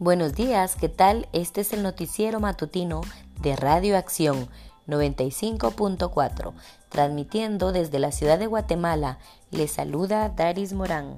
Buenos días, ¿qué tal? Este es el noticiero matutino de Radio Acción 95.4, transmitiendo desde la ciudad de Guatemala. Les saluda Daris Morán.